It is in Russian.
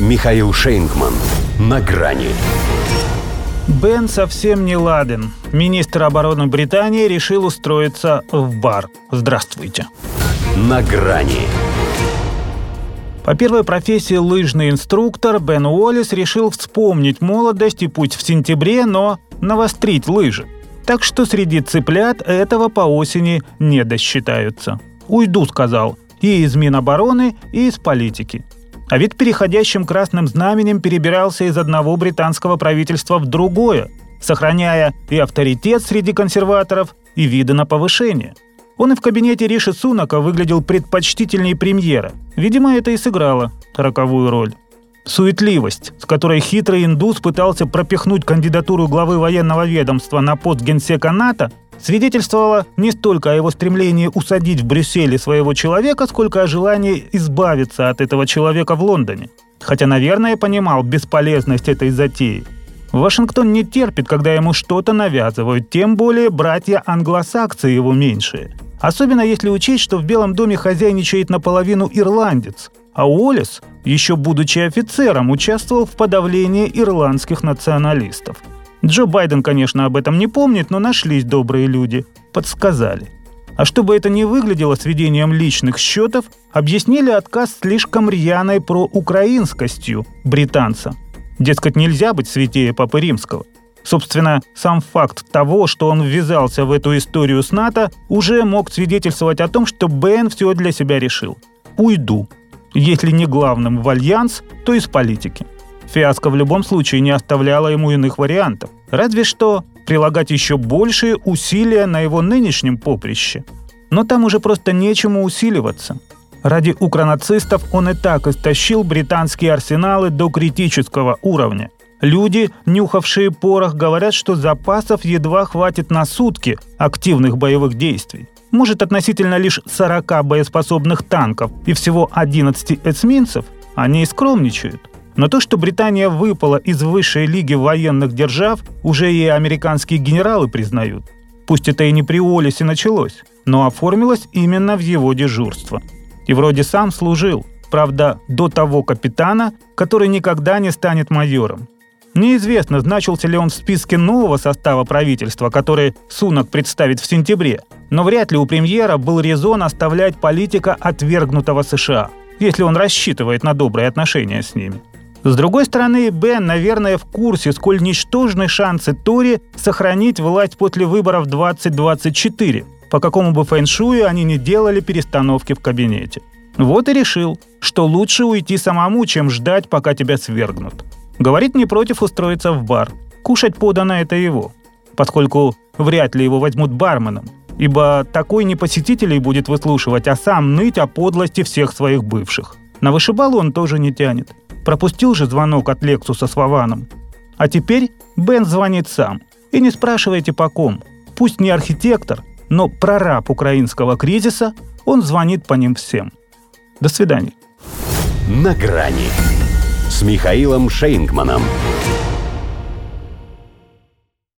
Михаил Шейнгман. На грани. Бен совсем не ладен. Министр обороны Британии решил устроиться в бар. Здравствуйте. На грани. По первой профессии лыжный инструктор Бен Уоллес решил вспомнить молодость и путь в сентябре, но навострить лыжи. Так что среди цыплят этого по осени не досчитаются. «Уйду», — сказал, — «и из Минобороны, и из политики». А ведь переходящим красным знаменем перебирался из одного британского правительства в другое, сохраняя и авторитет среди консерваторов, и виды на повышение. Он и в кабинете Риши Сунака выглядел предпочтительнее премьера. Видимо, это и сыграло роковую роль. Суетливость, с которой хитрый индус пытался пропихнуть кандидатуру главы военного ведомства на пост генсека НАТО, свидетельствовала не столько о его стремлении усадить в Брюсселе своего человека, сколько о желании избавиться от этого человека в Лондоне. Хотя, наверное, понимал бесполезность этой затеи. Вашингтон не терпит, когда ему что-то навязывают, тем более братья англосаксы его меньшие. Особенно если учесть, что в Белом доме хозяйничает наполовину ирландец, а Уоллес, еще будучи офицером, участвовал в подавлении ирландских националистов. Джо Байден, конечно, об этом не помнит, но нашлись добрые люди. Подсказали. А чтобы это не выглядело сведением личных счетов, объяснили отказ слишком рьяной проукраинскостью британца. Дескать, нельзя быть святее Папы Римского. Собственно, сам факт того, что он ввязался в эту историю с НАТО, уже мог свидетельствовать о том, что Бен все для себя решил. Уйду. Если не главным в альянс, то из политики. Фиаско в любом случае не оставляло ему иных вариантов. Разве что прилагать еще большие усилия на его нынешнем поприще. Но там уже просто нечему усиливаться. Ради укронацистов он и так истощил британские арсеналы до критического уровня. Люди, нюхавшие порох, говорят, что запасов едва хватит на сутки активных боевых действий. Может, относительно лишь 40 боеспособных танков и всего 11 эсминцев, они и скромничают. Но то, что Британия выпала из высшей лиги военных держав, уже и американские генералы признают. Пусть это и не при Уоллесе началось, но оформилось именно в его дежурство. И вроде сам служил, правда, до того капитана, который никогда не станет майором. Неизвестно, значился ли он в списке нового состава правительства, который Сунок представит в сентябре, но вряд ли у премьера был резон оставлять политика отвергнутого США, если он рассчитывает на добрые отношения с ними. С другой стороны, Бен, наверное, в курсе, сколь ничтожны шансы Тори сохранить власть после выборов 2024, по какому бы фэншую они не делали перестановки в кабинете. Вот и решил, что лучше уйти самому, чем ждать, пока тебя свергнут. Говорит, не против устроиться в бар. Кушать подано это его, поскольку вряд ли его возьмут барменом, ибо такой не посетителей будет выслушивать, а сам ныть о подлости всех своих бывших. На вышибалу он тоже не тянет. Пропустил же звонок от Лексуса с Вованом. А теперь Бен звонит сам. И не спрашивайте по ком. Пусть не архитектор, но прораб украинского кризиса, он звонит по ним всем. До свидания. На грани с Михаилом Шейнгманом.